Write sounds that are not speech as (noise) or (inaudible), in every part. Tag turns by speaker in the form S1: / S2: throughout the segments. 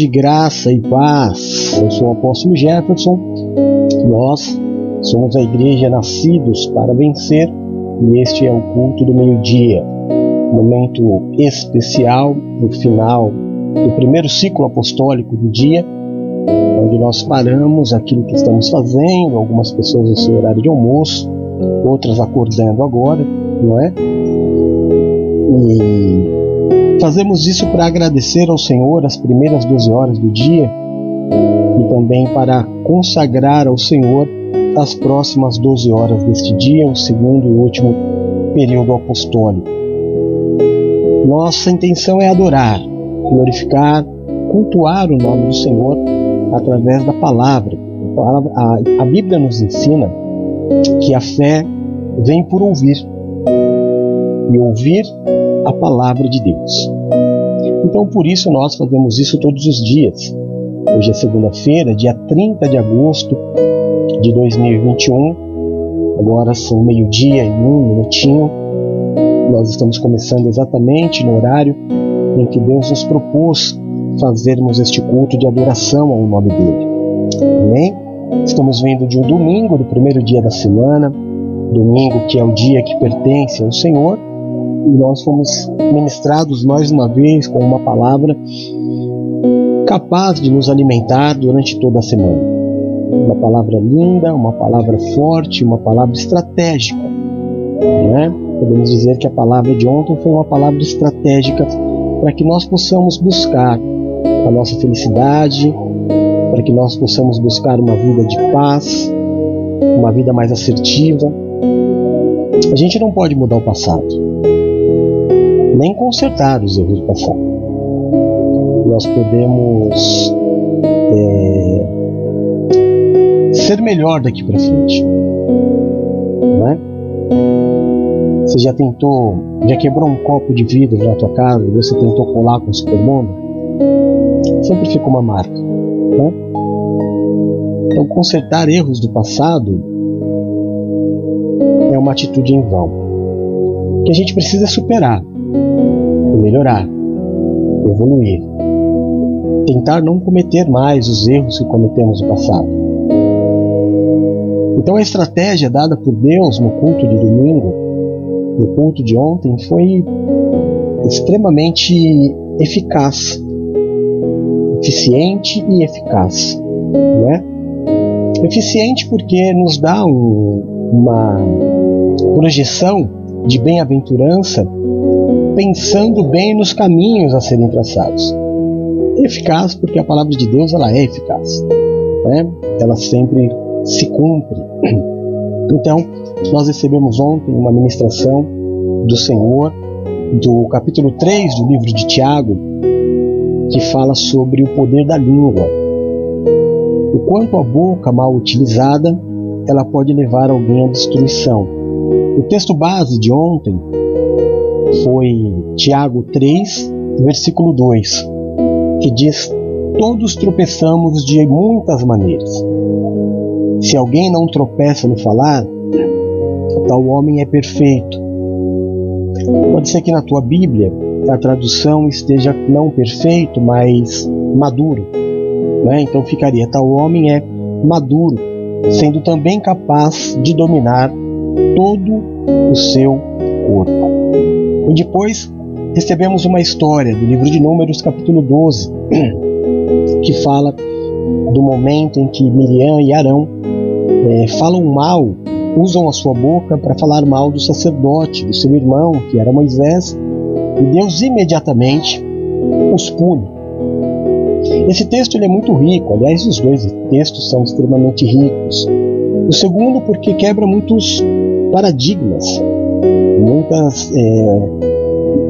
S1: tarde, graça e paz. Eu sou o apóstolo Jefferson. Nós somos a igreja Nascidos para Vencer e este é o culto do meio-dia, momento especial no final do primeiro ciclo apostólico do dia, onde nós paramos aquilo que estamos fazendo, algumas pessoas no seu horário de almoço, outras acordando agora, não é? E Fazemos isso para agradecer ao Senhor as primeiras 12 horas do dia e também para consagrar ao Senhor as próximas 12 horas deste dia, o segundo e último período apostólico. Nossa intenção é adorar, glorificar, cultuar o nome do Senhor através da palavra. A, Bíblia nos ensina que a fé vem por ouvir e ouvir a palavra de Deus. Então, por isso, nós fazemos isso todos os dias. Hoje é segunda-feira, dia 30 de agosto de 2021. Agora são meio-dia e um minutinho. Nós estamos começando exatamente no horário em que Deus nos propôs fazermos este culto de adoração ao nome dele. Amém? Estamos vendo de um domingo, do primeiro dia da semana, domingo que é o dia que pertence ao Senhor, e nós fomos ministrados mais uma vez com uma palavra capaz de nos alimentar durante toda a semana. Uma palavra linda, uma palavra forte, uma palavra estratégica. Né? Podemos dizer que a palavra de ontem foi uma palavra estratégica para que nós possamos buscar a nossa felicidade, para que nós possamos buscar uma vida de paz, uma vida mais assertiva. A gente não pode mudar o passado nem consertar os erros do passado. Nós podemos é, ser melhor daqui para frente. Não é? Você já tentou, já quebrou um copo de vidro na tua casa e você tentou colar com super bonder? Sempre fica uma marca. Né? Então, consertar erros do passado é uma atitude em vão. O que a gente precisa superar melhorar, evoluir, tentar não cometer mais os erros que cometemos no passado. Então a estratégia dada por Deus no culto de domingo, no culto de ontem, foi extremamente eficaz, eficiente e eficaz, não é? Eficiente porque nos dá um, uma projeção de bem-aventurança pensando bem nos caminhos a serem traçados. Eficaz porque a palavra de Deus ela é eficaz, né? ela sempre se cumpre. (clears throat) Então, nós recebemos ontem uma ministração do Senhor, do capítulo 3 do livro de Tiago, que fala sobre o poder da língua. O quanto a boca mal utilizada, ela pode levar alguém à destruição. O texto base de ontem foi Tiago 3, versículo 2, que diz: Todos tropeçamos de muitas maneiras. Se alguém não tropeça no falar, tal homem é perfeito. Pode ser que na tua Bíblia a tradução esteja não perfeito, mas maduro. Né? Então ficaria: tal homem é maduro, sendo também capaz de dominar todo o seu corpo. E depois recebemos uma história do livro de Números, capítulo 12, (clears throat) que fala do momento em que Miriam e Arão é, falam mal, usam a sua boca para falar mal do sacerdote, do seu irmão, que era Moisés, e Deus imediatamente os pune. Esse texto ele é muito rico, aliás, os dois textos são extremamente ricos. O segundo, porque quebra muitos paradigmas muitas é,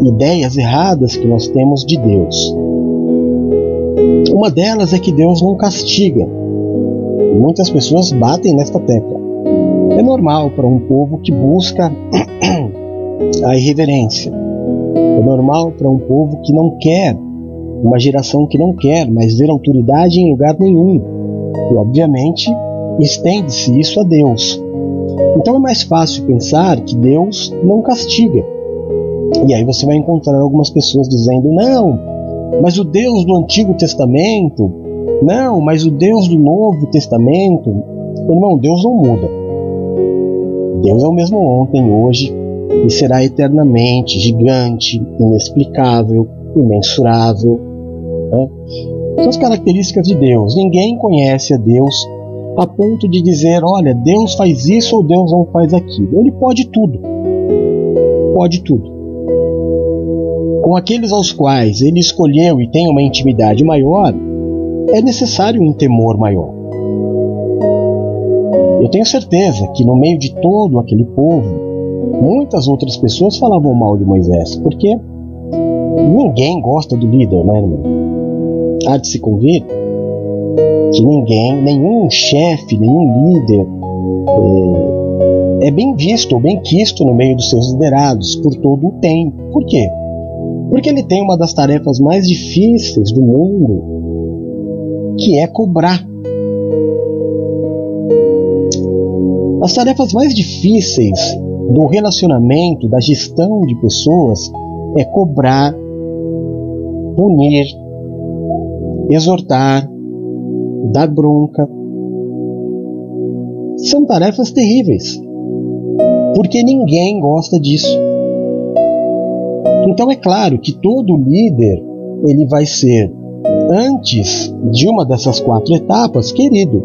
S1: ideias erradas que nós temos de Deus. Uma delas é que Deus não castiga. Muitas pessoas batem nesta tecla. É normal para um povo que busca (clears throat) a irreverência. É normal para um povo que não quer, uma geração que não quer mais ver autoridade em lugar nenhum. E, obviamente, estende-se isso a Deus. Então é mais fácil pensar que Deus não castiga. E aí você vai encontrar algumas pessoas dizendo: não, mas o Deus do Antigo Testamento, não, mas o Deus do Novo Testamento, irmão, Deus não muda. Deus é o mesmo ontem, hoje e será eternamente gigante, inexplicável, imensurável. Né? São as características de Deus. Ninguém conhece a Deus a ponto de dizer: olha, Deus faz isso ou Deus não faz aquilo. Ele pode tudo. Pode tudo. Com aqueles aos quais ele escolheu e tem uma intimidade maior, é necessário um temor maior. Eu tenho certeza que no meio de todo aquele povo, muitas outras pessoas falavam mal de Moisés, porque ninguém gosta do líder, né, irmão? Há de se convir que ninguém, nenhum chefe, nenhum líder é, é bem visto ou bem quisto no meio dos seus liderados por todo o tempo. Por quê? Porque ele tem uma das tarefas mais difíceis do mundo, que é cobrar. As tarefas mais difíceis do relacionamento, da gestão de pessoas, é cobrar, punir, exortar, dar bronca. São tarefas terríveis, porque ninguém gosta disso. Então é claro que todo líder ele vai ser antes de uma dessas quatro etapas querido.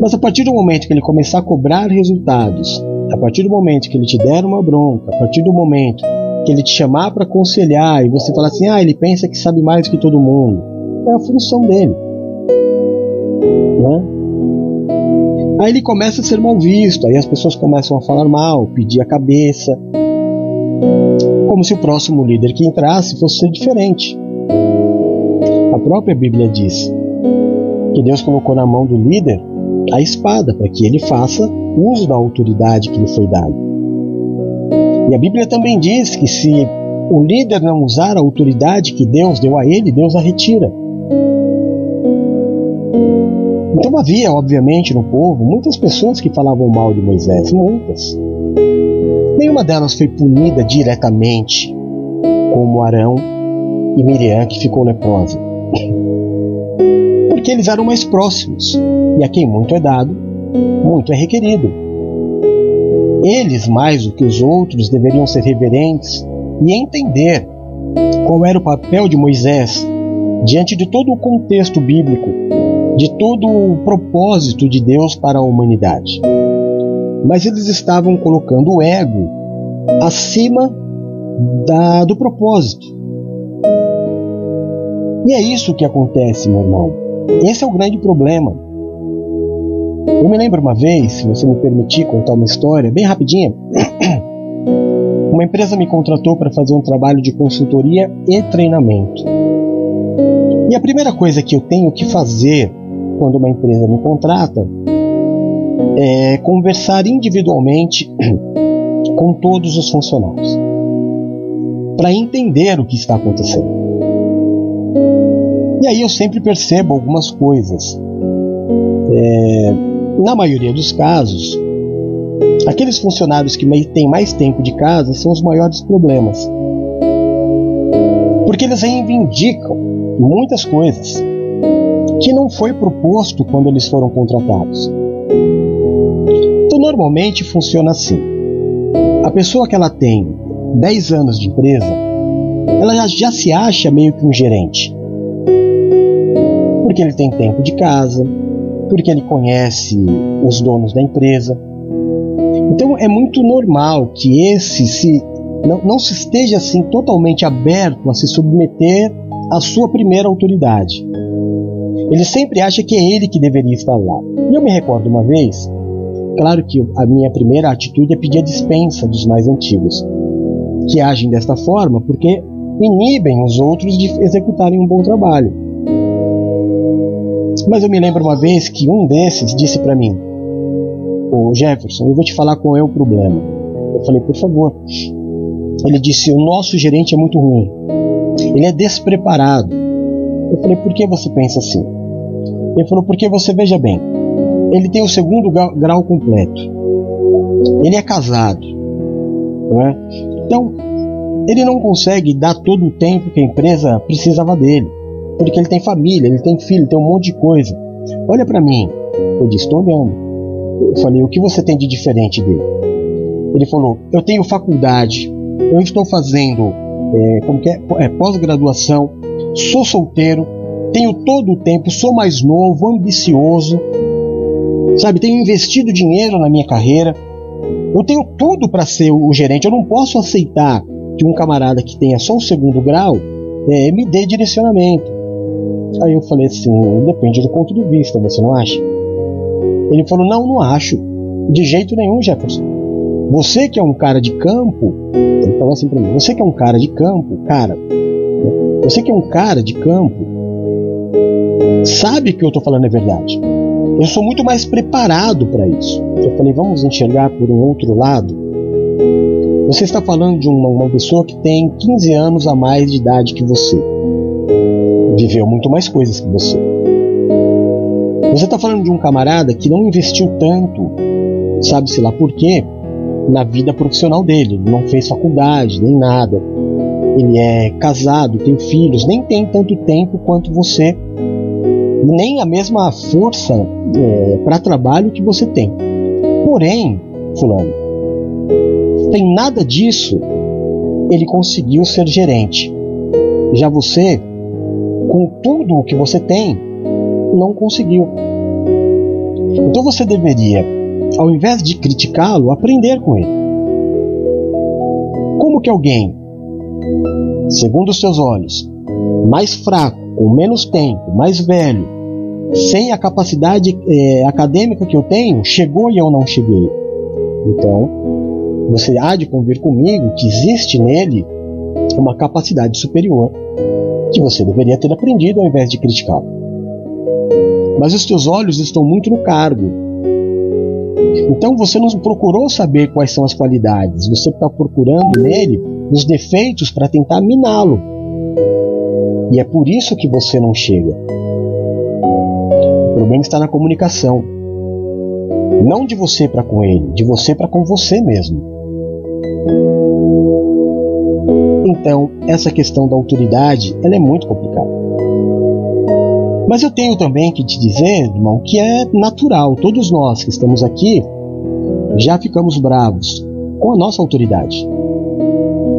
S1: Mas a partir do momento que ele começar a cobrar resultados, a partir do momento que ele te der uma bronca, a partir do momento que ele te chamar para aconselhar e você falar assim, ah, ele pensa que sabe mais que todo mundo, é a função dele. Né? Aí ele começa a ser mal visto, aí as pessoas começam a falar mal, pedir a cabeça, como se o próximo líder que entrasse fosse ser diferente. A própria Bíblia diz que Deus colocou na mão do líder a espada para que ele faça uso da autoridade que lhe foi dada. E a Bíblia também diz que se o líder não usar a autoridade que Deus deu a ele, Deus a retira. Então havia, obviamente, no povo muitas pessoas que falavam mal de Moisés, muitas. Nenhuma delas foi punida diretamente, como Arão e Miriam, que ficou leprosa. Porque eles eram mais próximos, e a quem muito é dado, muito é requerido. Eles, mais do que os outros, deveriam ser reverentes e entender qual era o papel de Moisés diante de todo o contexto bíblico, de todo o propósito de Deus para a humanidade. Mas eles estavam colocando o ego acima da, do propósito. E é isso que acontece, meu irmão. Esse é o grande problema. Eu me lembro uma vez, se você me permitir contar uma história bem rapidinha. (coughs) Uma empresa me contratou para fazer um trabalho de consultoria e treinamento. E a primeira coisa que eu tenho que fazer quando uma empresa me contrata é conversar individualmente (clears throat) com todos os funcionários para entender o que está acontecendo. E aí eu sempre percebo algumas coisas. É, na maioria dos casos, aqueles funcionários que têm mais tempo de casa são os maiores problemas. Porque eles reivindicam muitas coisas que não foi proposto quando eles foram contratados. Então, normalmente funciona assim: a pessoa que ela tem 10 anos de empresa, ela já, se acha meio que um gerente. Porque ele tem tempo de casa, porque ele conhece os donos da empresa. Então é muito normal que esse se não, não se esteja assim totalmente aberto a se submeter à sua primeira autoridade. Ele sempre acha que é ele que deveria estar lá. E eu me recordo uma vez, claro que a minha primeira atitude é pedir a dispensa dos mais antigos, que agem desta forma porque inibem os outros de executarem um bom trabalho. Mas eu me lembro uma vez que um desses disse para mim: "O Jefferson, eu vou te falar qual é o problema". Eu falei: "Por favor". Ele disse: "O nosso gerente é muito ruim. Ele é despreparado". Eu falei: "Por que você pensa assim?". Ele falou: "Porque você veja bem, ele tem o segundo grau completo. Ele é casado, não é? Então, ele não consegue dar todo o tempo que a empresa precisava dele, porque ele tem família, ele tem filho, tem um monte de coisa. Olha para mim. Eu disse: Estou olhando. Eu falei: O que você tem de diferente dele? Ele falou: Eu tenho faculdade, eu estou fazendo é, como é, é pós-graduação, sou solteiro, tenho todo o tempo, sou mais novo, ambicioso, sabe? Tenho investido dinheiro na minha carreira, eu tenho tudo para ser o gerente. Eu não posso aceitar que um camarada que tenha só o segundo grau é, me dê direcionamento. Aí eu falei assim: depende do ponto de vista, você não acha? Ele falou: não, não acho. De jeito nenhum, Jefferson. Você que é um cara de campo, ele falou assim para mim: você que é um cara de campo, cara, você que é um cara de campo, sabe que eu tô falando é verdade. Eu sou muito mais preparado para isso. Eu falei: vamos enxergar por um outro lado. Você está falando de uma, uma pessoa que tem 15 anos a mais de idade que você. Viveu muito mais coisas que você. Você está falando de um camarada que não investiu tanto, sabe-se lá por quê, na vida profissional dele. Ele não fez faculdade, nem nada. Ele é casado, tem filhos, nem tem tanto tempo quanto você, nem a mesma força é, para trabalho que você tem. Porém, Fulano, tem nada disso, ele conseguiu ser gerente. Já você, com tudo o que você tem, não conseguiu. Então você deveria ao invés de criticá-lo, aprender com ele. Como que alguém, segundo os seus olhos, mais fraco, com menos tempo, mais velho, sem a capacidade é, acadêmica que eu tenho, chegou e eu não cheguei? Então, você há de convir comigo que existe nele uma capacidade superior que você deveria ter aprendido ao invés de criticá-lo. Mas os teus olhos estão muito no cargo, então você não procurou saber quais são as qualidades, você está procurando nele os defeitos para tentar miná-lo. E é por isso que você não chega. O problema está na comunicação. Não de você para com ele, de você para com você mesmo. Então, essa questão da autoridade, ela é muito complicada. Mas eu tenho também que te dizer, irmão, que é natural. Todos nós que estamos aqui já ficamos bravos com a nossa autoridade.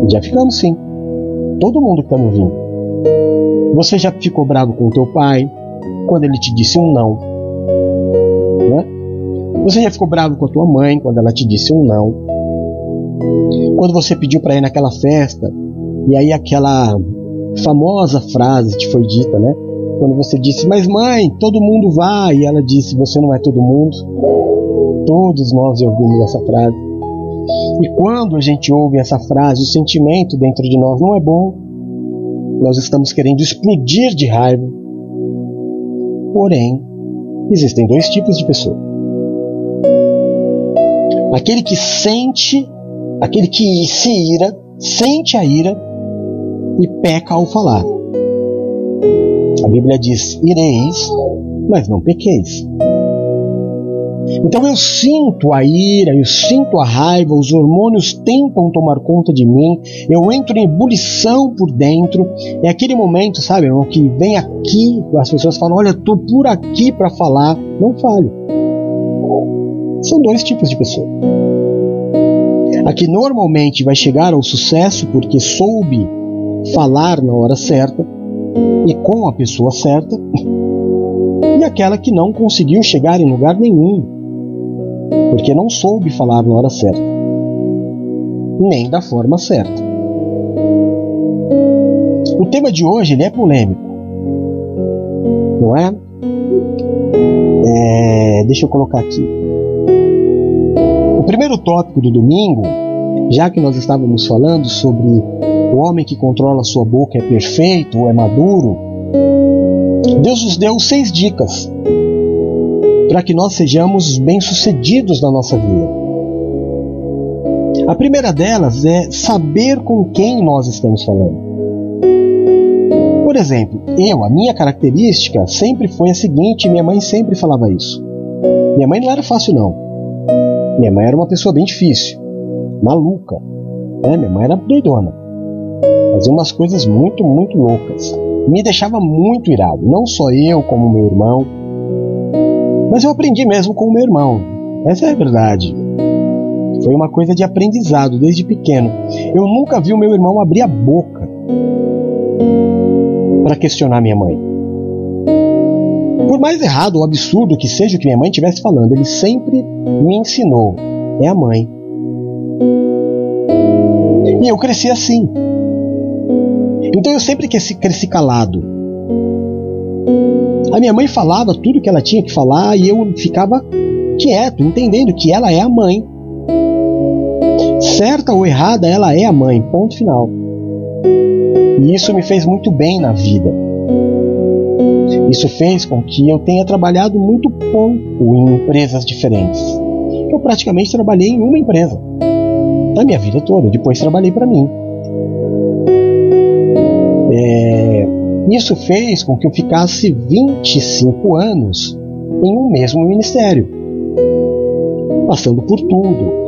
S1: Já ficamos sim. Todo mundo que está me ouvindo. Você já ficou bravo com o teu pai quando ele te disse um não. Né? Você já ficou bravo com a tua mãe quando ela te disse um não. Quando você pediu para ir naquela festa e aí aquela famosa frase te foi dita, né? Quando você disse, mas mãe, todo mundo vai, e ela disse, você não é todo mundo. Todos nós ouvimos essa frase. E quando a gente ouve essa frase, o sentimento dentro de nós não é bom. Nós estamos querendo explodir de raiva. Porém, existem dois tipos de pessoa. Aquele que sente, aquele que se ira, sente a ira e peca ao falar. A Bíblia diz: ireis, mas não pequeis. Então eu sinto a ira, eu sinto a raiva, os hormônios tentam tomar conta de mim, eu entro em ebulição por dentro. É aquele momento, sabe, irmão, que vem aqui, as pessoas falam: Olha, estou por aqui para falar. Não fale. São dois tipos de pessoa. A que normalmente vai chegar ao sucesso porque soube falar na hora certa e com a pessoa certa, (laughs) e aquela que não conseguiu chegar em lugar nenhum porque não soube falar na hora certa, nem da forma certa. O tema de hoje ele é polêmico, não é? é? Deixa eu colocar aqui. O primeiro tópico do domingo, já que nós estávamos falando sobre o homem que controla sua boca é perfeito ou é maduro, Deus nos deu seis dicas para que nós sejamos bem-sucedidos na nossa vida. A primeira delas é saber com quem nós estamos falando. Por exemplo, eu, a minha característica sempre foi a seguinte, minha mãe sempre falava isso. Minha mãe não era fácil não. Minha mãe era uma pessoa bem difícil, maluca. Né? Minha mãe era doidona. Fazia umas coisas muito, muito loucas. Me deixava muito irado, não só eu, como meu irmão. Mas eu aprendi mesmo com o meu irmão. Essa é a verdade. Foi uma coisa de aprendizado desde pequeno. Eu nunca vi o meu irmão abrir a boca para questionar minha mãe. Por mais errado ou absurdo que seja o que minha mãe estivesse falando, ele sempre me ensinou: é a mãe. E eu cresci assim. Então eu sempre cresci, calado. A minha mãe falava tudo que ela tinha que falar e eu ficava quieto, entendendo que ela é a mãe. Certa ou errada, ela é a mãe, ponto final. E isso me fez muito bem na vida. Isso fez com que eu tenha trabalhado muito pouco em empresas diferentes. Eu praticamente trabalhei em uma empresa na minha vida toda. Depois trabalhei para mim. É, isso fez com que eu ficasse 25 anos em um mesmo ministério, passando por tudo.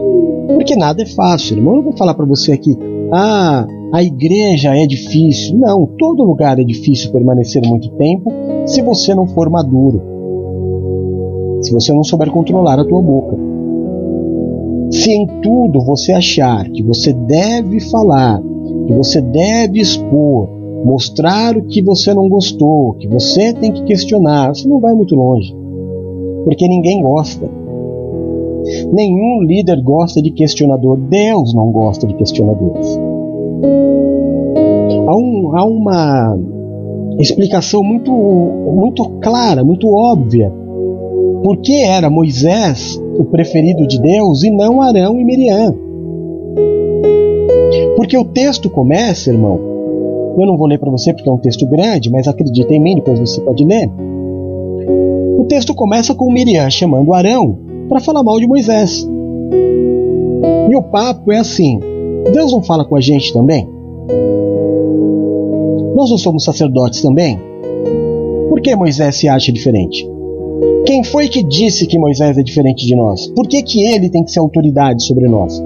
S1: Porque nada é fácil, irmão. Eu não vou falar para você aqui, ah, a igreja é difícil. Não, todo lugar é difícil permanecer muito tempo se você não for maduro. Se você não souber controlar a tua boca. Se em tudo você achar que você deve falar, que você deve expor, mostrar o que você não gostou, que você tem que questionar, você não vai muito longe. Porque ninguém gosta. Nenhum líder gosta de questionador. Deus não gosta de questionadores. Há, um, há uma explicação muito, muito clara, muito óbvia. Por que era Moisés o preferido de Deus e não Arão e Miriam? Porque o texto começa, irmão. Eu não vou ler para você porque é um texto grande, mas acredita em mim, depois você pode ler. O texto começa com Miriam chamando Arão para falar mal de Moisés. E o papo é assim: Deus não fala com a gente também? Nós não somos sacerdotes também? Por que Moisés se acha diferente? Quem foi que disse que Moisés é diferente de nós? Por que, que ele tem que ser autoridade sobre nós?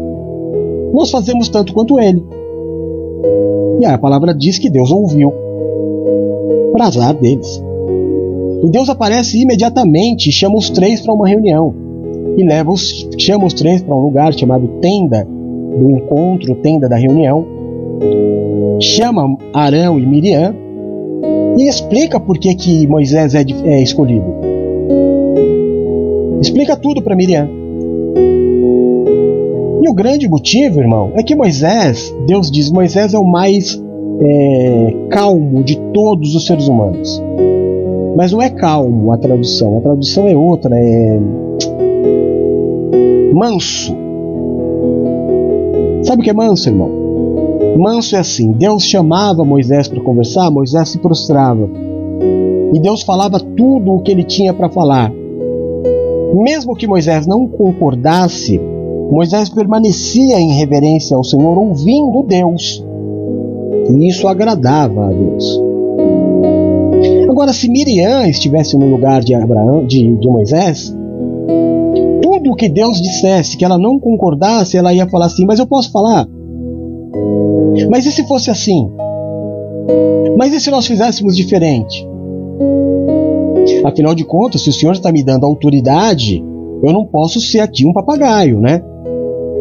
S1: Nós fazemos tanto quanto ele. E a palavra diz que Deus ouviu. Para azar deles. E Deus aparece imediatamente e chama os três para uma reunião. E leva os, chama os três para um lugar chamado tenda do encontro, tenda da reunião. Chama Arão e Miriam e explica por que, que Moisés é, é escolhido. Explica tudo para Miriam. O grande motivo, irmão, é que Moisés, Deus diz, Moisés é o mais é, calmo de todos os seres humanos. Mas não é calmo a tradução, a tradução é outra, é manso. Sabe o que é manso, irmão? Manso é assim: Deus chamava Moisés para conversar, Moisés se prostrava. E Deus falava tudo o que ele tinha para falar. Mesmo que Moisés não concordasse, Moisés permanecia em reverência ao Senhor, ouvindo Deus. E isso agradava a Deus. Agora, se Miriam estivesse no lugar de Abraão, de, de Moisés, tudo que Deus dissesse que ela não concordasse, ela ia falar assim: Mas eu posso falar? Mas e se fosse assim? Mas e se nós fizéssemos diferente? Afinal de contas, se o Senhor está me dando autoridade, eu não posso ser aqui um papagaio, né?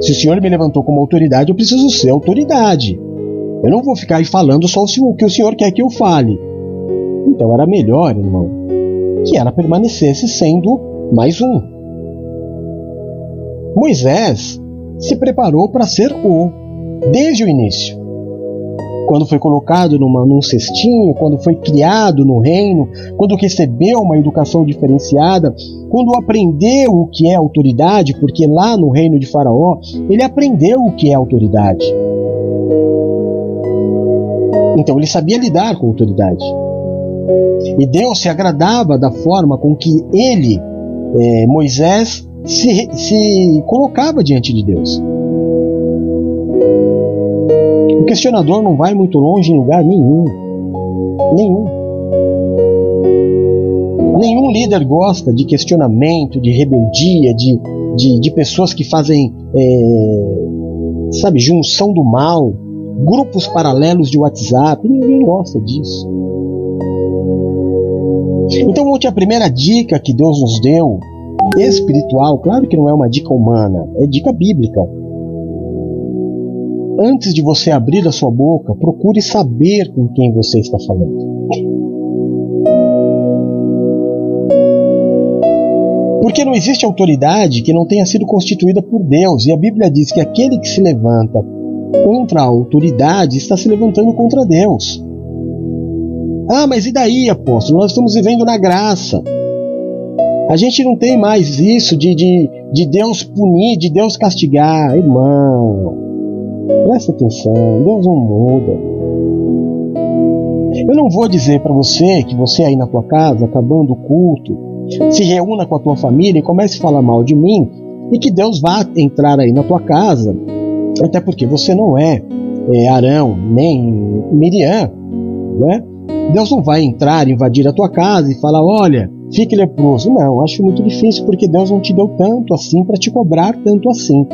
S1: Se o Senhor me levantou como autoridade, eu preciso ser autoridade. Eu não vou ficar aí falando só o que o Senhor quer que eu fale. Então era melhor, irmão, que ela permanecesse sendo mais um. Moisés se preparou para ser o desde o início. Quando foi colocado numa, num cestinho, quando foi criado no reino, quando recebeu uma educação diferenciada, quando aprendeu o que é autoridade, porque lá no reino de Faraó ele aprendeu o que é autoridade. Então ele sabia lidar com autoridade. E Deus se agradava da forma com que ele, é, Moisés, se, se colocava diante de Deus. Questionador não vai muito longe em lugar nenhum. Nenhum. Nenhum líder gosta de questionamento, de rebeldia, de, de, de pessoas que fazem, é, sabe, junção do mal. grupos paralelos de WhatsApp, ninguém gosta disso. Então, a primeira dica que Deus nos deu, espiritual, claro que não é uma dica humana, é dica bíblica. Antes de você abrir a sua boca, procure saber com quem você está falando. Porque não existe autoridade que não tenha sido constituída por Deus, e a Bíblia diz que aquele que se levanta contra a autoridade está se levantando contra Deus. Ah, mas e daí, apóstolo? Nós estamos vivendo na graça. A gente não tem mais isso de, de, de Deus punir, de Deus castigar. Irmão, presta atenção, Deus não muda. Eu não vou dizer para você que você aí na tua casa, acabando o culto, se reúna com a tua família e comece a falar mal de mim e que Deus vá entrar aí na tua casa, até porque você não é, é Arão nem Miriam, né? Deus não vai entrar, invadir a tua casa e falar: olha, fique leproso. Não, acho muito difícil porque Deus não te deu tanto assim para te cobrar tanto assim.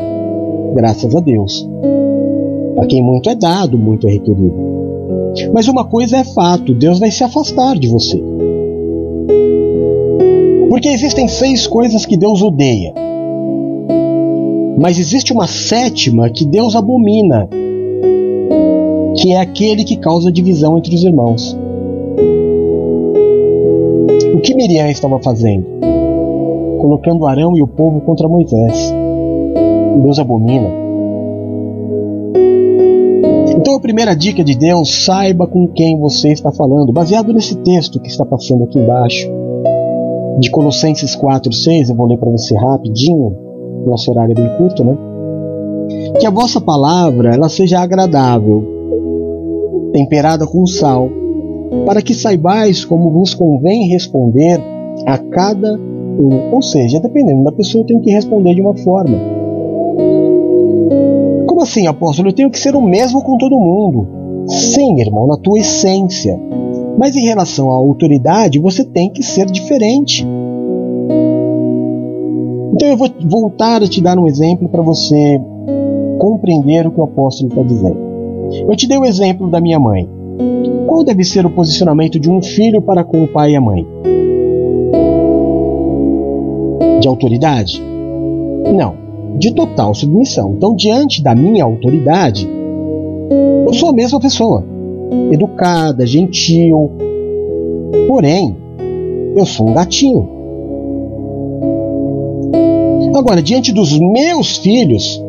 S1: Graças a Deus. A quem muito é dado, muito é requerido. Mas uma coisa é fato: Deus vai se afastar de você. Porque existem seis coisas que Deus odeia. Mas existe uma sétima que Deus abomina, que é aquele que causa divisão entre os irmãos. O que Miriam estava fazendo? Colocando Arão e o povo contra Moisés. Deus abomina. Primeira dica de Deus, saiba com quem você está falando, baseado nesse texto que está passando aqui embaixo de Colossenses 4, 6, eu vou ler para você rapidinho, nosso horário é bem curto, né? Que a vossa palavra ela seja agradável, temperada com sal, para que saibais como vos convém responder a cada um. Ou seja, dependendo da pessoa, tenho que responder de uma forma. Assim, apóstolo? Eu tenho que ser o mesmo com todo mundo. Sim, irmão, na tua essência. Mas em relação à autoridade, você tem que ser diferente. Então eu vou voltar a te dar um exemplo para você compreender o que o apóstolo está dizendo. Eu te dei o exemplo da minha mãe. Qual deve ser o posicionamento de um filho para com o pai e a mãe? De autoridade? Não, de total submissão. Então, diante da minha autoridade, eu sou a mesma pessoa educada, gentil. Porém, eu sou um gatinho. Agora, diante dos meus filhos,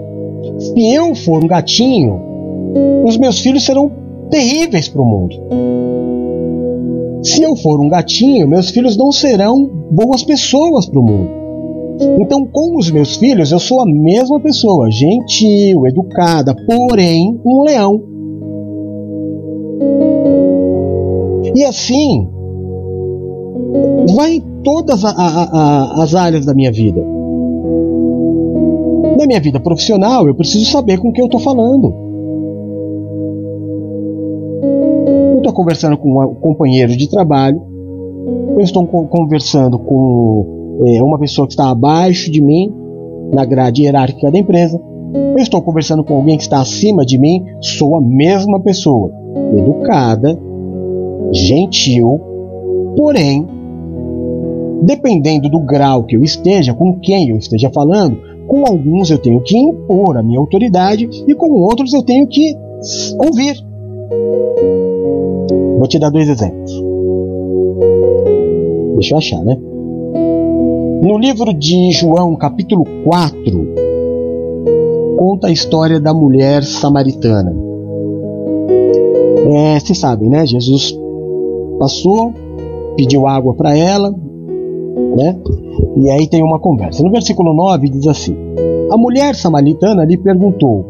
S1: se eu for um gatinho, os meus filhos serão terríveis para o mundo. Se eu for um gatinho, meus filhos não serão boas pessoas para o mundo. Então, com os meus filhos, eu sou a mesma pessoa, gentil, educada, porém um leão. E assim, vai em todas a, a, a, as áreas da minha vida. Na minha vida profissional, eu preciso saber com quem eu estou falando. Eu estou conversando com um companheiro de trabalho, eu estou conversando com é, uma pessoa que está abaixo de mim, na grade hierárquica da empresa, eu estou conversando com alguém que está acima de mim, sou a mesma pessoa, educada, gentil, porém, dependendo do grau que eu esteja, com quem eu esteja falando, com alguns eu tenho que impor a minha autoridade e com outros eu tenho que ouvir. Vou te dar dois exemplos. Deixa eu achar, né? No livro de João, capítulo 4, conta a história da mulher samaritana. É, vocês sabem, né? Jesus passou, pediu água para ela, né? E aí tem uma conversa. No versículo 9 diz assim: A mulher samaritana lhe perguntou: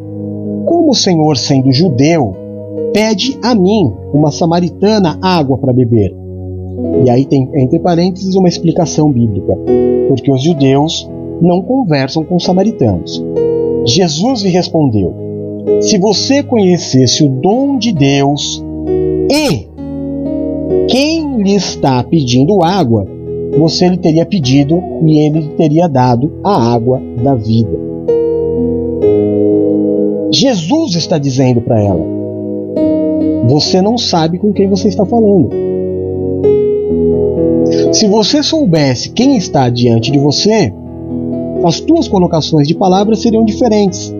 S1: Como o Senhor, sendo judeu, pede a mim, uma samaritana, água para beber? E aí tem entre parênteses uma explicação bíblica, porque os judeus não conversam com os samaritanos. Jesus lhe respondeu: Se você conhecesse o dom de Deus e quem lhe está pedindo água, você lhe teria pedido e ele lhe teria dado a água da vida. Jesus está dizendo para ela: Você não sabe com quem você está falando. Se você soubesse quem está diante de você, as tuas colocações de palavras seriam diferentes.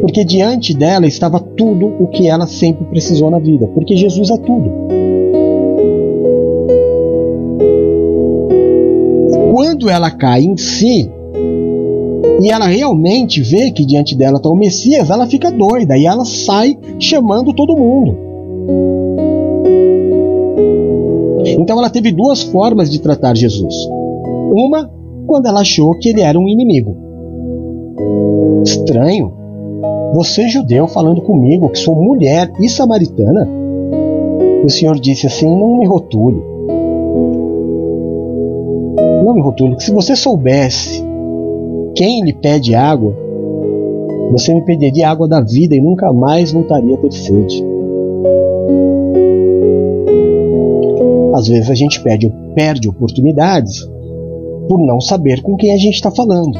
S1: Porque diante dela estava tudo o que ela sempre precisou na vida, porque Jesus é tudo. Quando ela cai em si, e ela realmente vê que diante dela está o Messias, ela fica doida e ela sai chamando todo mundo. Então ela teve duas formas de tratar Jesus. Uma, quando ela achou que ele era um inimigo. Estranho. Você, judeu, falando comigo que sou mulher e samaritana? O Senhor disse assim: Não me rotule. Não me rotule, que se você soubesse quem lhe pede água, você me pediria água da vida e nunca mais voltaria a ter sede. Às vezes a gente perde, perde oportunidades por não saber com quem a gente está falando.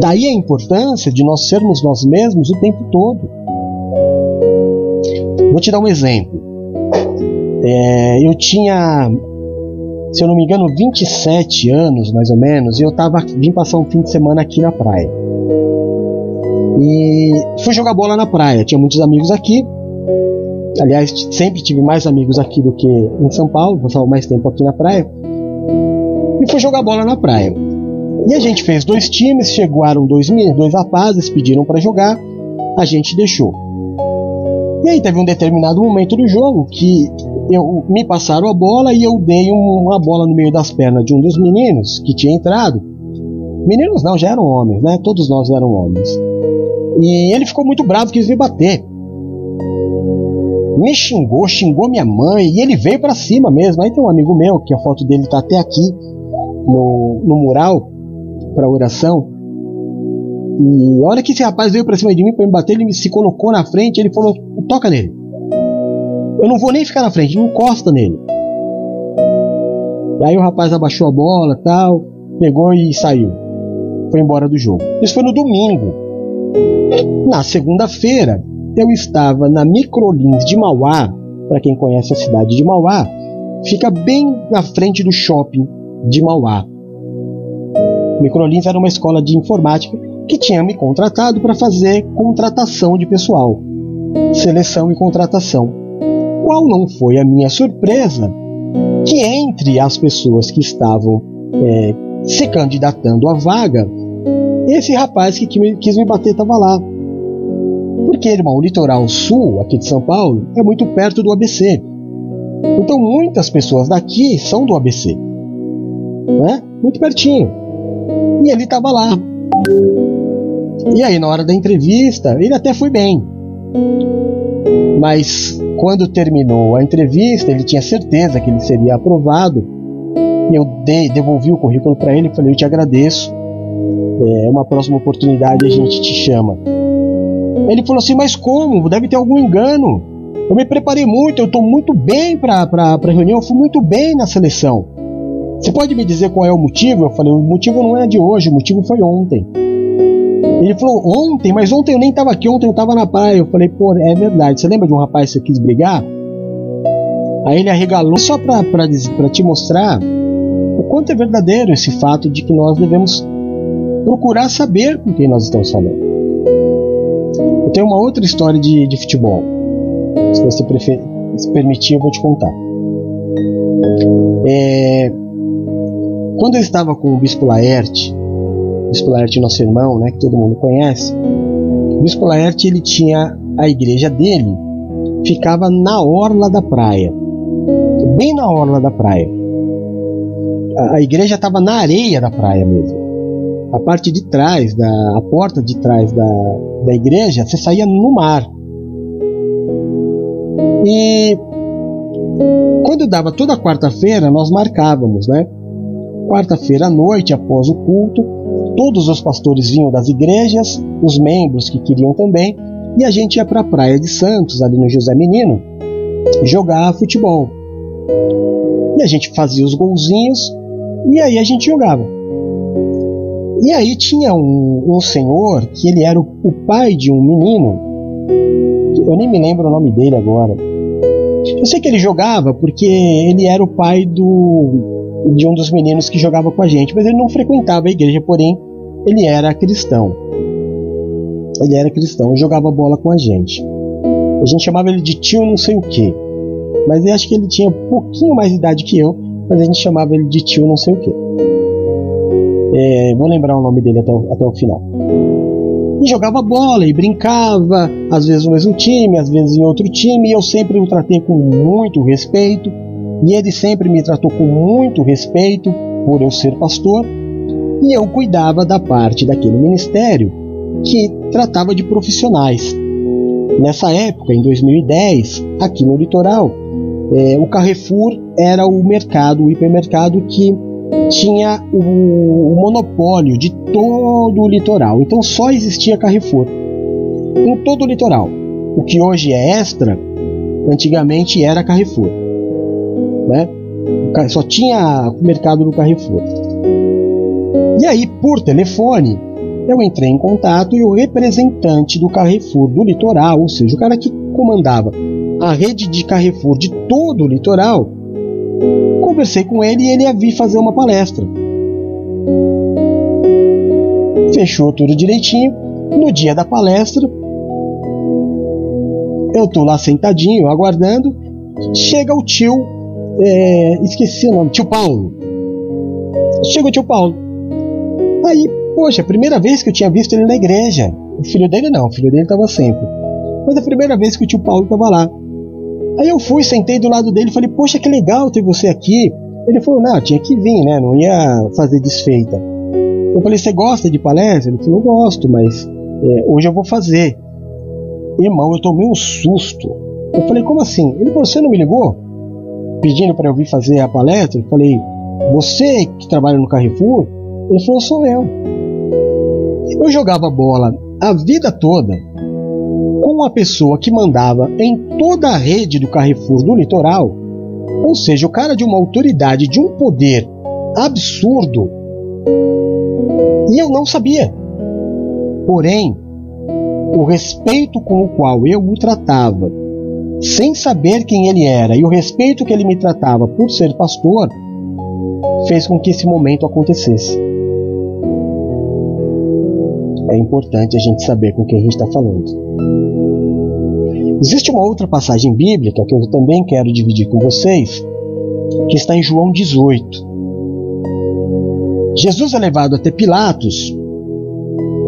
S1: Daí a importância de nós sermos nós mesmos o tempo todo. Vou te dar um exemplo. É, eu tinha se eu não me engano, 27 anos mais ou menos, e eu tava, vim passar um fim de semana aqui na praia. E fui jogar bola na praia, tinha muitos amigos aqui. Aliás, sempre tive mais amigos aqui do que em São Paulo, passava mais tempo aqui na praia. E fui jogar bola na praia. E a gente fez dois times, chegaram dois, dois rapazes, pediram para jogar, a gente deixou. E aí teve um determinado momento do jogo que eu, me passaram a bola e eu dei uma bola no meio das pernas de um dos meninos que tinha entrado. Meninos não, já eram homens, né? Todos nós eram homens. E ele ficou muito bravo, quis me bater. Me xingou, xingou minha mãe e ele veio para cima mesmo. Aí tem um amigo meu, que a foto dele tá até aqui no, no mural para oração. E a hora que esse rapaz veio para cima de mim para me bater, ele se colocou na frente, ele falou: "Toca nele". Eu não vou nem ficar na frente, encosta nele. Aí o rapaz abaixou a bola tal, pegou e saiu. Foi embora do jogo. Isso foi no domingo. Na segunda-feira, eu estava na Microlins de Mauá. Para quem conhece a cidade de Mauá, fica bem na frente do shopping de Mauá. Microlins era uma escola de informática que tinha me contratado para fazer contratação de pessoal, seleção e contratação. Qual não foi a minha surpresa que entre as pessoas que estavam é, se candidatando à vaga, esse rapaz que quis me bater estava lá. Porque, irmão, o litoral sul, aqui de São Paulo, é muito perto do ABC. Então muitas pessoas daqui são do ABC. Né? Muito pertinho. E ele estava lá. E aí, na hora da entrevista, ele até foi bem. Mas quando terminou a entrevista, ele tinha certeza que ele seria aprovado. Eu dei, devolvi o currículo para ele e falei: Eu te agradeço. É uma próxima oportunidade a gente te chama. Ele falou assim: Mas como? Deve ter algum engano. Eu me preparei muito, eu estou muito bem para a reunião, eu fui muito bem na seleção. Você pode me dizer qual é o motivo? Eu falei: O motivo não é de hoje, o motivo foi ontem. Ele falou, ontem, mas ontem eu nem estava aqui, ontem eu estava na praia. Eu falei, pô, é verdade. Você lembra de um rapaz que você quis brigar? Aí ele arregalou só para te mostrar o quanto é verdadeiro esse fato de que nós devemos procurar saber com quem nós estamos falando. Tenho uma outra história de, de futebol. Se você prefer, se permitir, eu vou te contar. É, quando eu estava com o Bispo Laerte, Bispo Laerte, nosso irmão, né, que todo mundo conhece, o Bispo Laerte ele tinha a igreja dele, ficava na orla da praia, bem na orla da praia. A, a igreja estava na areia da praia mesmo. A parte de trás, da, a porta de trás da, da igreja, você saía no mar. E quando dava toda quarta-feira, nós marcávamos, né? Quarta-feira à noite, após o culto, Todos os pastores vinham das igrejas, os membros que queriam também, e a gente ia para a Praia de Santos, ali no José Menino, jogar futebol. E a gente fazia os golzinhos e aí a gente jogava. E aí tinha um, um senhor que ele era o, o pai de um menino. Eu nem me lembro o nome dele agora. Eu sei que ele jogava porque ele era o pai do, de um dos meninos que jogava com a gente, mas ele não frequentava a igreja, porém ele era cristão. Ele era cristão e jogava bola com a gente. A gente chamava ele de tio não sei o que. Mas eu acho que ele tinha um pouquinho mais de idade que eu, mas a gente chamava ele de tio não sei o que. É, vou lembrar o nome dele até o, até o final. E jogava bola e brincava, às vezes no mesmo time, às vezes em outro time, e eu sempre o tratei com muito respeito, e ele sempre me tratou com muito respeito por eu ser pastor, e eu cuidava da parte daquele ministério que tratava de profissionais. Nessa época, em 2010, aqui no litoral, é, o Carrefour era o mercado, o hipermercado que tinha o, monopólio de todo o litoral. Então só existia Carrefour em todo o litoral. O que hoje é Extra, antigamente era Carrefour. Né? Só tinha o mercado do Carrefour. E aí, por telefone, eu entrei em contato e o representante do Carrefour do litoral, ou seja, o cara que comandava a rede de Carrefour de todo o litoral, conversei com ele e ele ia vir fazer uma palestra. Fechou tudo direitinho. No dia da palestra, eu tô lá sentadinho, aguardando. Chega o tio, é, esqueci o nome, tio Paulo. Chega o tio Paulo. Aí, poxa, primeira vez que eu tinha visto ele na igreja. O filho dele não, o filho dele estava sempre. Mas a primeira vez que o tio Paulo estava lá. Aí eu fui, sentei do lado dele e falei, poxa, que legal ter você aqui. Ele falou, não, tinha que vir, né? Não ia fazer desfeita. Eu falei, você gosta de palestra? Ele falou, gosto, mas é, hoje eu vou fazer. Irmão, eu tomei um susto. Eu falei, como assim? Ele falou, você não me ligou? Pedindo para eu vir fazer a palestra? Eu falei, você que trabalha no Carrefour? Ele falou, sou eu. Eu jogava bola a vida toda com uma pessoa que mandava em toda a rede do Carrefour do litoral, ou seja, o cara de uma autoridade, de um poder absurdo, e eu não sabia. Porém, o respeito com o qual eu o tratava, sem saber quem ele era, e o respeito que ele me tratava por ser pastor, fez com que esse momento acontecesse. É importante a gente saber com quem a gente está falando. Existe uma outra passagem bíblica que eu também quero dividir com vocês, que está em João 18. Jesus é levado até Pilatos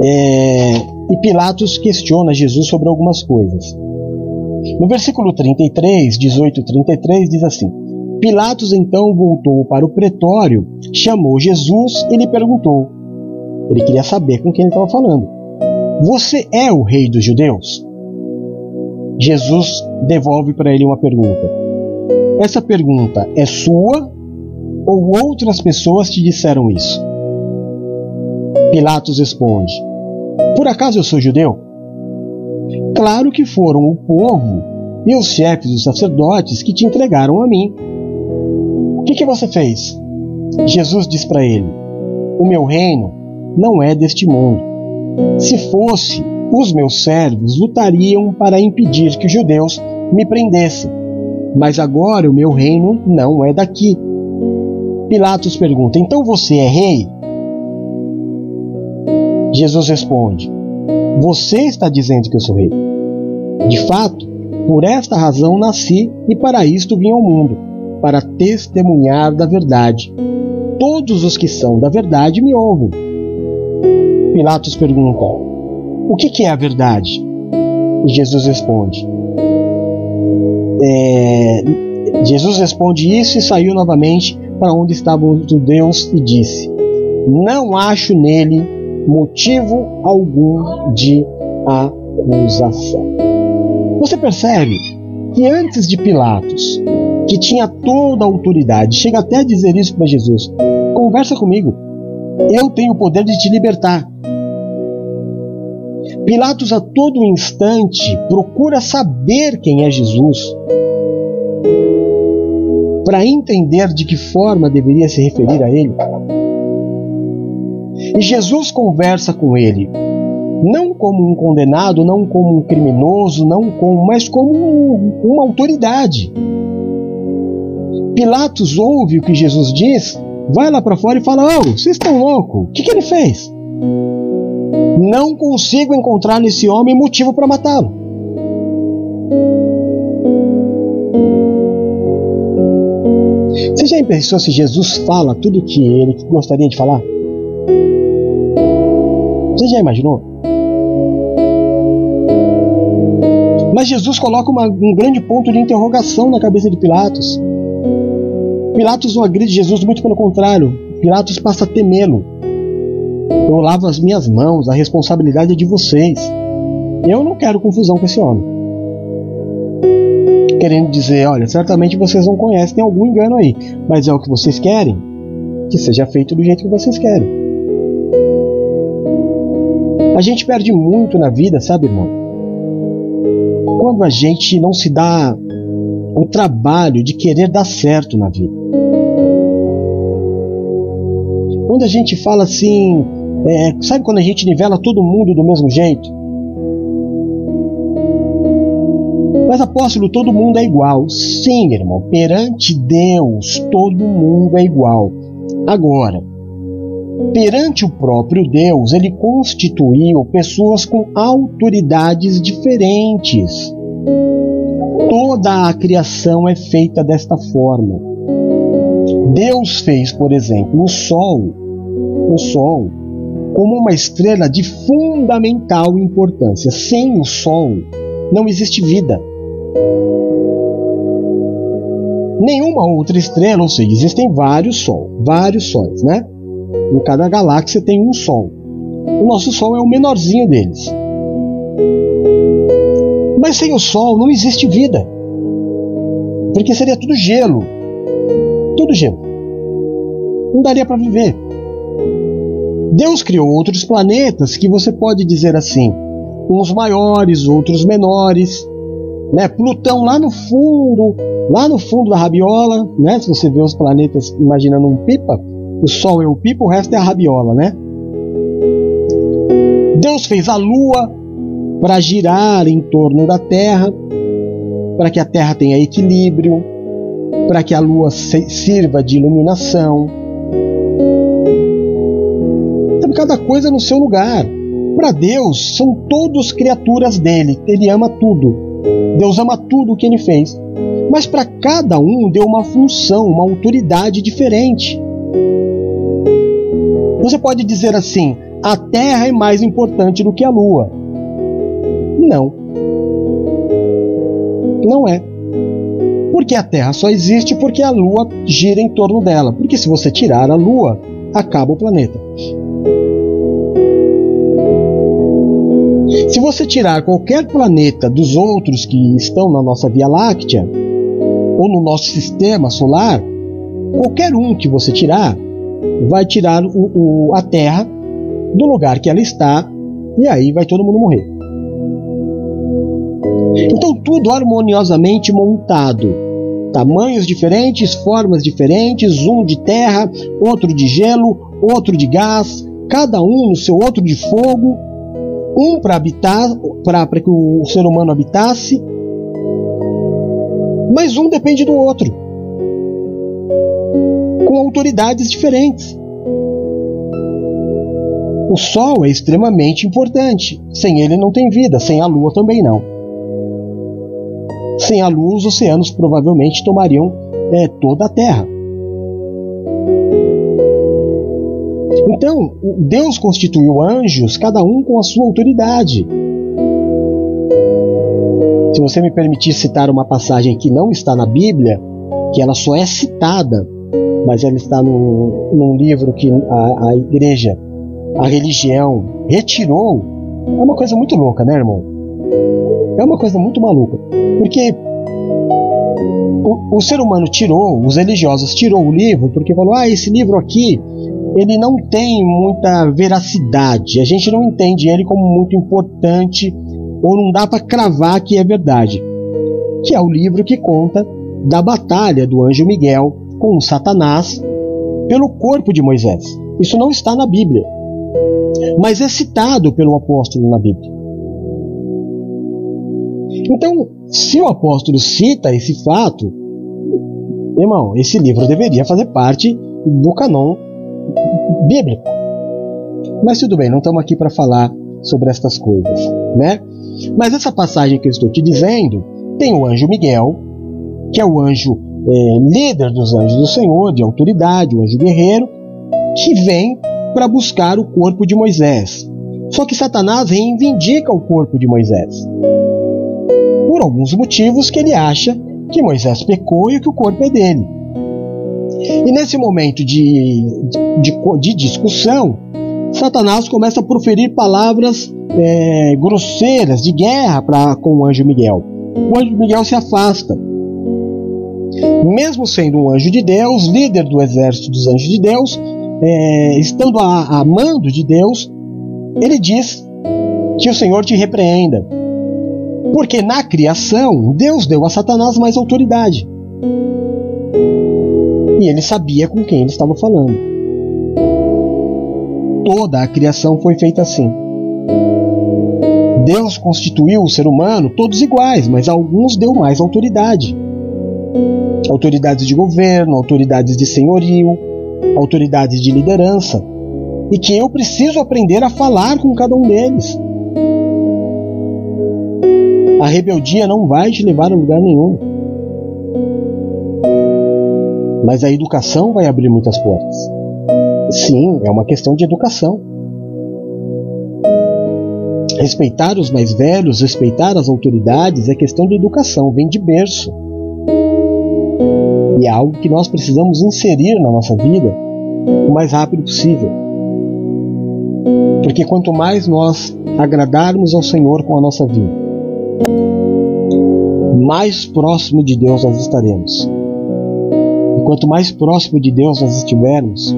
S1: é, e Pilatos questiona Jesus sobre algumas coisas. No versículo 33, 18 e 33 diz assim: Pilatos então voltou para o pretório, chamou Jesus e lhe perguntou. Ele queria saber com quem ele estava falando: Você é o rei dos judeus? Jesus devolve para ele uma pergunta. Essa pergunta é sua ou outras pessoas te disseram isso? Pilatos responde: Por acaso eu sou judeu? Claro que foram o povo e os chefes dos sacerdotes que te entregaram a mim. O que, que você fez? Jesus diz para ele: O meu reino não é deste mundo. Se fosse, os meus servos lutariam para impedir que os judeus me prendessem. Mas agora o meu reino não é daqui. Pilatos pergunta: Então você é rei? Jesus responde: Você está dizendo que eu sou rei. De fato, por esta razão nasci e para isto vim ao mundo, para testemunhar da verdade. Todos os que são da verdade me ouvem. Pilatos pergunta: o que, que é a verdade? E Jesus responde. É, Jesus responde isso e saiu novamente para onde estavam os judeus e disse: Não acho nele motivo algum de acusação. Você percebe que antes de Pilatos, que tinha toda a autoridade, chega até a dizer isso para Jesus: Conversa comigo, eu tenho o poder de te libertar. Pilatos a todo instante procura saber quem é Jesus para entender de que forma deveria se referir a ele. E Jesus conversa com ele não como um condenado, não como um criminoso, não como, mas como uma autoridade. Pilatos ouve o que Jesus diz, vai lá para fora e fala: Oh, vocês estão loucos? O que, que ele fez? Não consigo encontrar nesse homem motivo para matá-lo. Você já pensou se Jesus fala tudo que ele gostaria de falar? Você já imaginou? Mas Jesus coloca uma, um grande ponto de interrogação na cabeça de Pilatos. Pilatos não agride Jesus, muito pelo contrário. Pilatos passa a temê-lo. Eu lavo as minhas mãos, a responsabilidade é de vocês. Eu não quero confusão com esse homem. Querendo dizer, olha, certamente vocês não conhecem, tem algum engano aí, mas é o que vocês querem, que seja feito do jeito que vocês querem. A gente perde muito na vida, sabe, irmão? Quando a gente não se dá o trabalho de querer dar certo na vida. Quando a gente fala assim, é, sabe quando a gente nivela todo mundo do mesmo jeito? Mas apóstolo, todo mundo é igual. Sim, irmão, perante Deus, todo mundo é igual. Agora, perante o próprio Deus, ele constituiu pessoas com autoridades diferentes. Toda a criação é feita desta forma. Deus fez, por exemplo, o Sol, o Sol, como uma estrela de fundamental importância. Sem o Sol não existe vida. Nenhuma outra estrela, ou seja, existem vários Sol, vários sóis, né? Em cada galáxia tem um Sol. O nosso Sol é o menorzinho deles. Mas sem o Sol não existe vida. Porque seria tudo gelo. Tudo gelo. Não daria para viver. Deus criou outros planetas que você pode dizer assim, uns maiores, outros menores, né? Plutão lá no fundo, lá no fundo da rabiola, né? Se você vê os planetas imaginando um pipa, o Sol é o pipa, o resto é a rabiola, né? Deus fez a Lua para girar em torno da Terra, para que a Terra tenha equilíbrio, para que a Lua sirva de iluminação. Sabe, cada coisa no seu lugar. Para Deus, são todos criaturas dele, ele ama tudo. Deus ama tudo o que ele fez. Mas para cada um deu uma função, uma autoridade diferente. Você pode dizer assim: a Terra é mais importante do que a Lua. Não. Não é. Porque a Terra só existe porque a Lua gira em torno dela. Porque se você tirar a Lua, acaba o planeta. Se você tirar qualquer planeta dos outros que estão na nossa Via Láctea, ou no nosso sistema solar, qualquer um que você tirar, vai tirar o, o, a Terra do lugar que ela está, e aí vai todo mundo morrer. Então, tudo harmoniosamente montado. Tamanhos diferentes, formas diferentes, um de terra, outro de gelo, outro de gás, cada um no seu outro de fogo, um para habitar, para que o ser humano habitasse, mas um depende do outro, com autoridades diferentes. O Sol é extremamente importante, sem ele não tem vida, sem a Lua também não. Sem a Lua, os oceanos provavelmente tomariam é, toda a Terra. Então, Deus constituiu anjos, cada um com a sua autoridade. Se você me permitir citar uma passagem que não está na Bíblia, que ela só é citada, mas ela está no, num livro que a, a igreja, a religião, retirou, é uma coisa muito louca, né, irmão? É uma coisa muito maluca. Porque o, o, ser humano tirou, os religiosos tirou o livro porque falou: ah, esse livro aqui ele não tem muita veracidade, a gente não entende ele como muito importante ou não dá para cravar que é verdade. Que é o livro que conta da batalha do anjo Miguel com Satanás pelo corpo de Moisés. Isso não está na Bíblia. mas é citado pelo apóstolo na Bíblia. Então, se o apóstolo cita esse fato, irmão, esse livro deveria fazer parte do canon bíblico. Mas tudo bem, não estamos aqui para falar sobre estas coisas, né? Mas essa passagem que eu estou te dizendo tem o anjo Miguel, que é o anjo é, líder dos anjos do Senhor, de autoridade, o anjo guerreiro, que vem para buscar o corpo de Moisés. Só que Satanás reivindica o corpo de Moisés. Por alguns motivos que ele acha que Moisés pecou e que o corpo é dele. E nesse momento de, de, de discussão, Satanás começa a proferir palavras é, grosseiras de guerra pra, com o anjo Miguel. O anjo Miguel se afasta. Mesmo sendo um anjo de Deus, líder do exército dos anjos de Deus, é, estando a, a mando de Deus, ele diz que o Senhor te repreenda. Porque na criação, Deus deu a Satanás mais autoridade. E ele sabia com quem ele estava falando. Toda a criação foi feita assim. Deus constituiu o ser humano todos iguais, mas alguns deu mais autoridade. Autoridades de governo, autoridades de senhorio, autoridades de liderança. E que eu preciso aprender a falar com cada um deles. A rebeldia não vai te levar a lugar nenhum. Mas a educação vai abrir muitas portas. Sim, é uma questão de educação. Respeitar os mais velhos, respeitar as autoridades é questão de educação, vem de berço. E é algo que nós precisamos inserir na nossa vida o mais rápido possível. Porque quanto mais nós agradarmos ao Senhor com a nossa vida, mais próximo de Deus nós estaremos. E quanto mais próximo de Deus nós estivermos,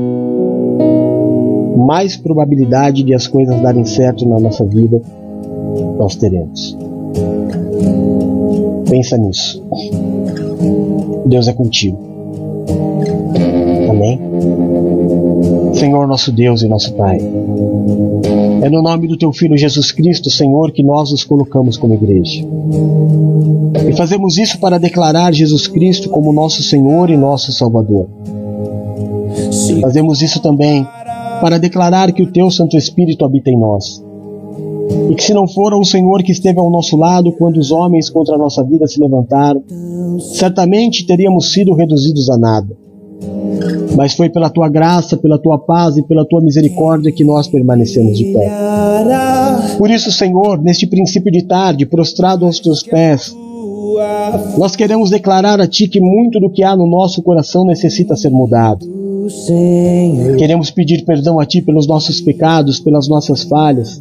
S1: mais probabilidade de as coisas darem certo na nossa vida nós teremos. Pensa nisso. Deus é contigo. Amém? Senhor nosso Deus e nosso Pai. É no nome do Teu Filho Jesus Cristo, Senhor, que nós nos colocamos como igreja. E fazemos isso para declarar Jesus Cristo como nosso Senhor e nosso Salvador. Fazemos isso também para declarar que o Teu Santo Espírito habita em nós. E que se não for o Senhor que esteve ao nosso lado quando os homens contra a nossa vida se levantaram, certamente teríamos sido reduzidos a nada. Mas foi pela tua graça, pela tua paz e pela tua misericórdia que nós permanecemos de pé. Por isso, Senhor, neste princípio de tarde, prostrado aos teus pés, nós queremos declarar a Ti que muito do que há no nosso coração necessita ser mudado. Queremos pedir perdão a Ti pelos nossos pecados, pelas nossas falhas.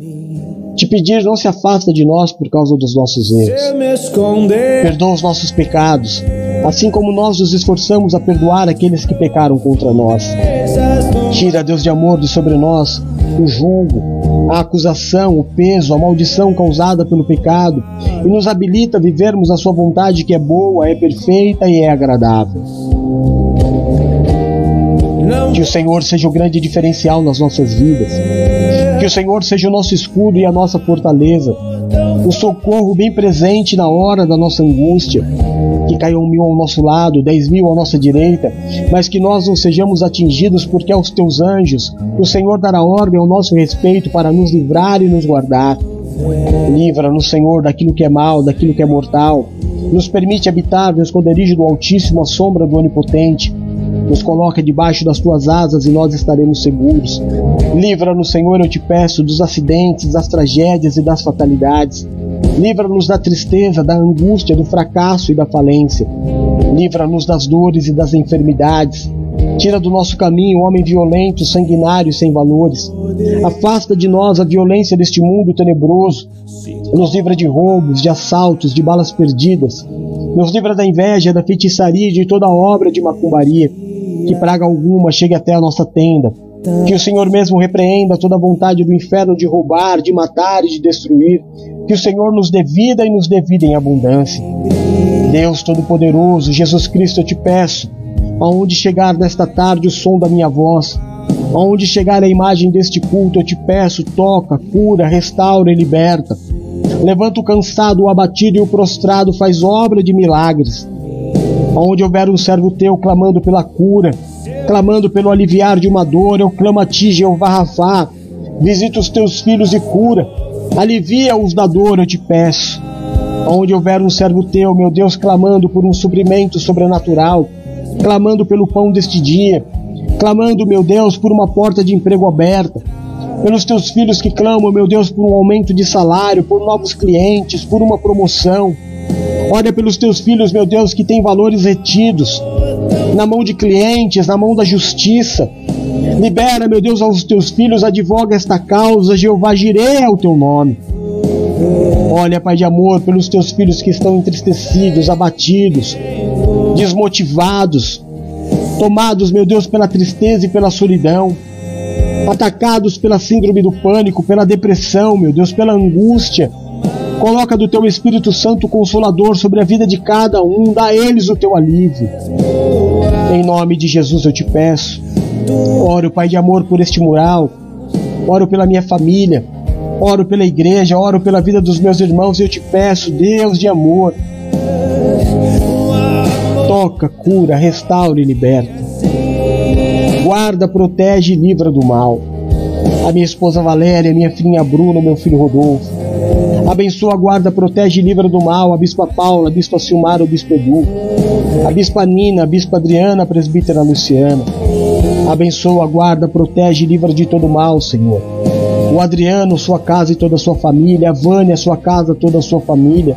S1: Te pedir, não se afasta de nós por causa dos nossos erros. Perdoa os nossos pecados, assim como nós nos esforçamos a perdoar aqueles que pecaram contra nós. Tira, Deus de amor, de sobre nós o julgo, a acusação, o peso, a maldição causada pelo pecado e nos habilita a vivermos a Sua vontade que é boa, é perfeita e é agradável. Que o Senhor seja o grande diferencial nas nossas vidas. Que o Senhor seja o nosso escudo e a nossa fortaleza. O socorro bem presente na hora da nossa angústia. Que caiam mil ao nosso lado, dez mil à nossa direita, mas que nós não sejamos atingidos, porque aos teus anjos o Senhor dará ordem ao nosso respeito para nos livrar e nos guardar. Livra-nos, Senhor, daquilo que é mal, daquilo que é mortal. Nos permite habitar no esconderijo do Altíssimo, à sombra do Onipotente nos coloca debaixo das tuas asas e nós estaremos seguros. Livra-nos, Senhor, eu te peço, dos acidentes, das tragédias e das fatalidades. Livra-nos da tristeza, da angústia, do fracasso e da falência. Livra-nos das dores e das enfermidades. Tira do nosso caminho o homem violento, sanguinário e sem valores. Afasta de nós a violência deste mundo tenebroso. Nos livra de roubos, de assaltos, de balas perdidas. Nos livra da inveja, da feitiçaria e de toda obra de macumbaria que praga alguma chegue até a nossa tenda. Que o Senhor mesmo repreenda toda a vontade do inferno de roubar, de matar e de destruir. Que o Senhor nos dê vida e nos dê vida em abundância. Deus Todo-Poderoso, Jesus Cristo, eu te peço, aonde chegar nesta tarde o som da minha voz, Aonde chegar a imagem deste culto, eu te peço, toca, cura, restaura e liberta. Levanta o cansado, o abatido e o prostrado, faz obra de milagres. Onde houver um servo teu clamando pela cura, clamando pelo aliviar de uma dor, eu clamo a ti, Jeová Rafá. Visita os teus filhos e cura. Alivia-os da dor, eu te peço. Onde houver um servo teu, meu Deus, clamando por um suprimento sobrenatural, clamando pelo pão deste dia, clamando, meu Deus, por uma porta de emprego aberta, pelos teus filhos que clamam, meu Deus, por um aumento de salário, por novos clientes, por uma promoção. Olha pelos teus filhos, meu Deus, que têm valores retidos na mão de clientes, na mão da justiça. Libera, meu Deus, aos teus filhos, advoga esta causa, Jeová Jireh é o teu nome. Olha, Pai de amor, pelos teus filhos que estão entristecidos, abatidos, desmotivados, tomados, meu Deus, pela tristeza e pela solidão, atacados pela síndrome do pânico, pela depressão, meu Deus, pela angústia. Coloca do teu Espírito Santo Consolador sobre a vida de cada um, dá a eles o teu alívio. Em nome de Jesus eu te peço. Oro, Pai de amor, por este mural. Oro pela minha família. Oro pela igreja. Oro pela vida dos meus irmãos. Eu te peço, Deus de amor. Toca, cura, restaura e liberta. Guarda, protege e livra do mal. A minha esposa Valéria, minha filhinha Bruna, meu filho Rodolfo. Abençoa, guarda, protege e livra do mal a Bispa Paula, a Bispa Silmar, o Bispo Edu, a Bispa Nina, a Bispa Adriana, a Presbítera Luciana. Abençoa, guarda, protege e livra de todo mal, Senhor. O Adriano, sua casa e toda a sua família, a Vânia, sua casa, toda a sua família.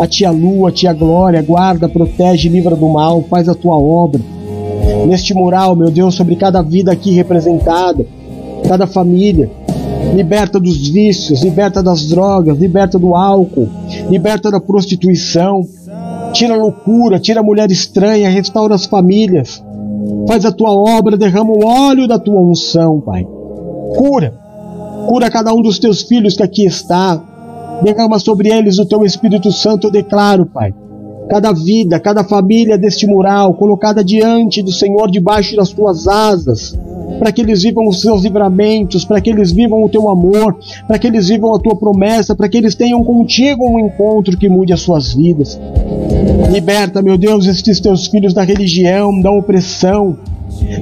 S1: A tia Lu, a tia Glória, guarda, protege livra do mal, faz a tua obra. Neste mural, meu Deus, sobre cada vida aqui representada, cada família, liberta dos vícios, liberta das drogas, liberta do álcool, liberta da prostituição, tira a loucura, tira a mulher estranha, restaura as famílias, faz a tua obra, derrama o óleo da tua unção, Pai. Cura, cura cada um dos teus filhos que aqui está, derrama sobre eles o teu Espírito Santo, eu declaro, Pai. Cada vida, cada família deste mural, colocada diante do Senhor, debaixo das tuas asas, para que eles vivam os seus livramentos, para que eles vivam o teu amor, para que eles vivam a tua promessa, para que eles tenham contigo um encontro que mude as suas vidas. Liberta, meu Deus, estes teus filhos da religião, da opressão.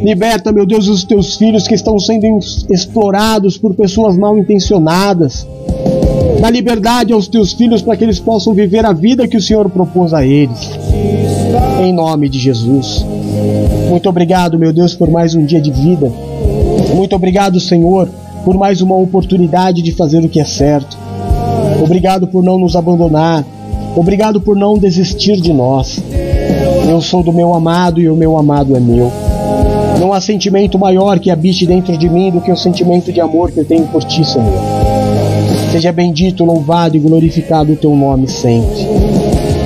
S1: Liberta, meu Deus, os teus filhos que estão sendo explorados por pessoas mal intencionadas. Dá liberdade aos teus filhos para que eles possam viver a vida que o Senhor propôs a eles. Em nome de Jesus. Muito obrigado, meu Deus, por mais um dia de vida. Muito obrigado, Senhor, por mais uma oportunidade de fazer o que é certo. Obrigado por não nos abandonar. Obrigado por não desistir de nós. Eu sou do meu amado e o meu amado é meu. Não há sentimento maior que habite dentro de mim do que o sentimento de amor que eu tenho por ti, Senhor. Seja bendito, louvado e glorificado o teu nome sempre.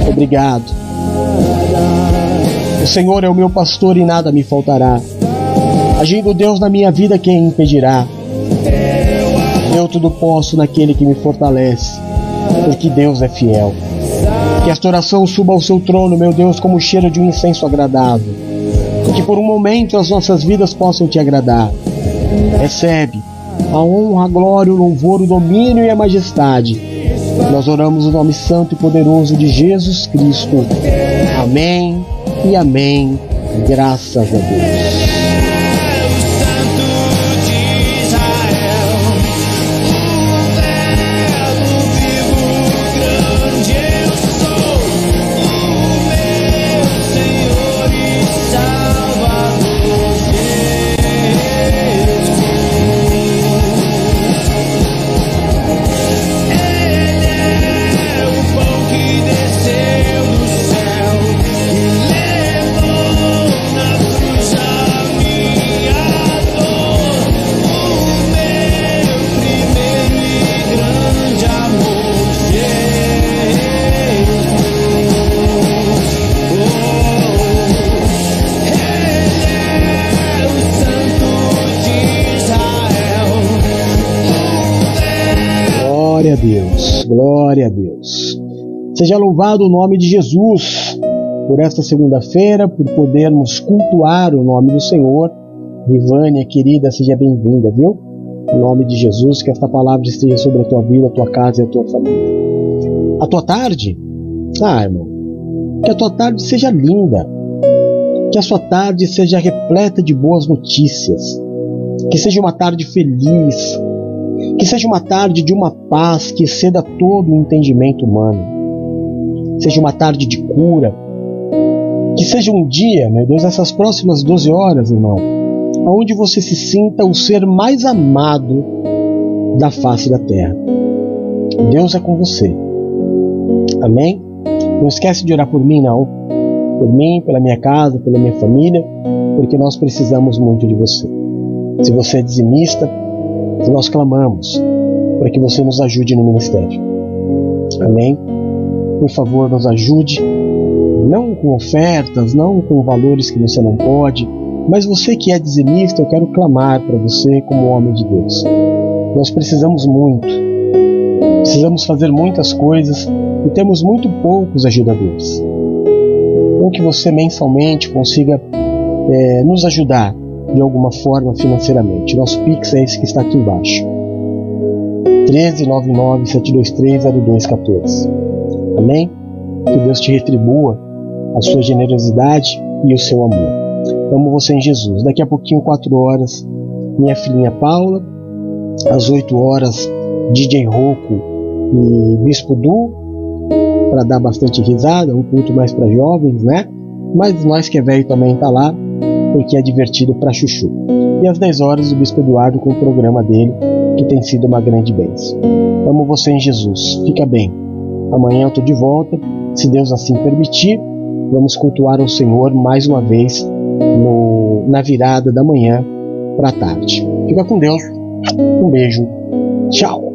S1: Obrigado. O Senhor é o meu pastor e nada me faltará. Agindo Deus na minha vida, quem impedirá? Eu tudo posso naquele que me fortalece, porque Deus é fiel. Que esta oração suba ao seu trono, meu Deus, como o cheiro de um incenso agradável. Que por um momento as nossas vidas possam te agradar. Recebe a honra, a glória, o louvor, o domínio e a majestade. Nós oramos o nome santo e poderoso de Jesus Cristo. Amém e amém. Graças a Deus. Seja louvado o nome de Jesus por esta segunda-feira, por podermos cultuar o nome do Senhor Rivânia, querida, seja bem-vinda, viu? Em nome de Jesus, que esta palavra esteja sobre a tua vida, a tua casa e a tua família. A tua tarde? Ah, irmão, que a tua tarde seja linda. Que a sua tarde seja repleta de boas notícias. Que seja uma tarde feliz. Que seja uma tarde de uma paz que exceda todo o entendimento humano. Seja uma tarde de cura. Que seja um dia, meu Deus, essas próximas 12 horas, irmão, onde você se sinta o ser mais amado da face da terra. Deus é com você. Amém? Não esquece de orar por mim, não. Por mim, pela minha casa, pela minha família, porque nós precisamos muito de você. Se você é dizimista, nós clamamos para que você nos ajude no ministério. Amém? Por favor, nos ajude, não com ofertas, não com valores que você não pode, mas você que é dizimista, eu quero clamar para você como homem de Deus. Nós precisamos muito, precisamos fazer muitas coisas e temos muito poucos ajudadores. Então, que você mensalmente consiga é, nos ajudar de alguma forma financeiramente. Nosso Pix é esse que está aqui embaixo. 13997230214. Amém? Que Deus te retribua a sua generosidade e o seu amor. Amo você em Jesus. Daqui a pouquinho, 4 horas, minha filhinha Paula. Às 8 horas, DJ Rocco e Bispo Du. Para dar bastante risada, um culto mais para jovens, né? Mas nós que é velho também tá lá, porque é divertido para chuchu. E às 10 horas, o Bispo Eduardo com o programa dele, que tem sido uma grande bênção. Amo você em Jesus. Fica bem. Amanhã eu tô de volta, se Deus assim permitir. Vamos cultuar o Senhor mais uma vez no, na virada da manhã para a tarde. Fica com Deus. Um beijo. Tchau.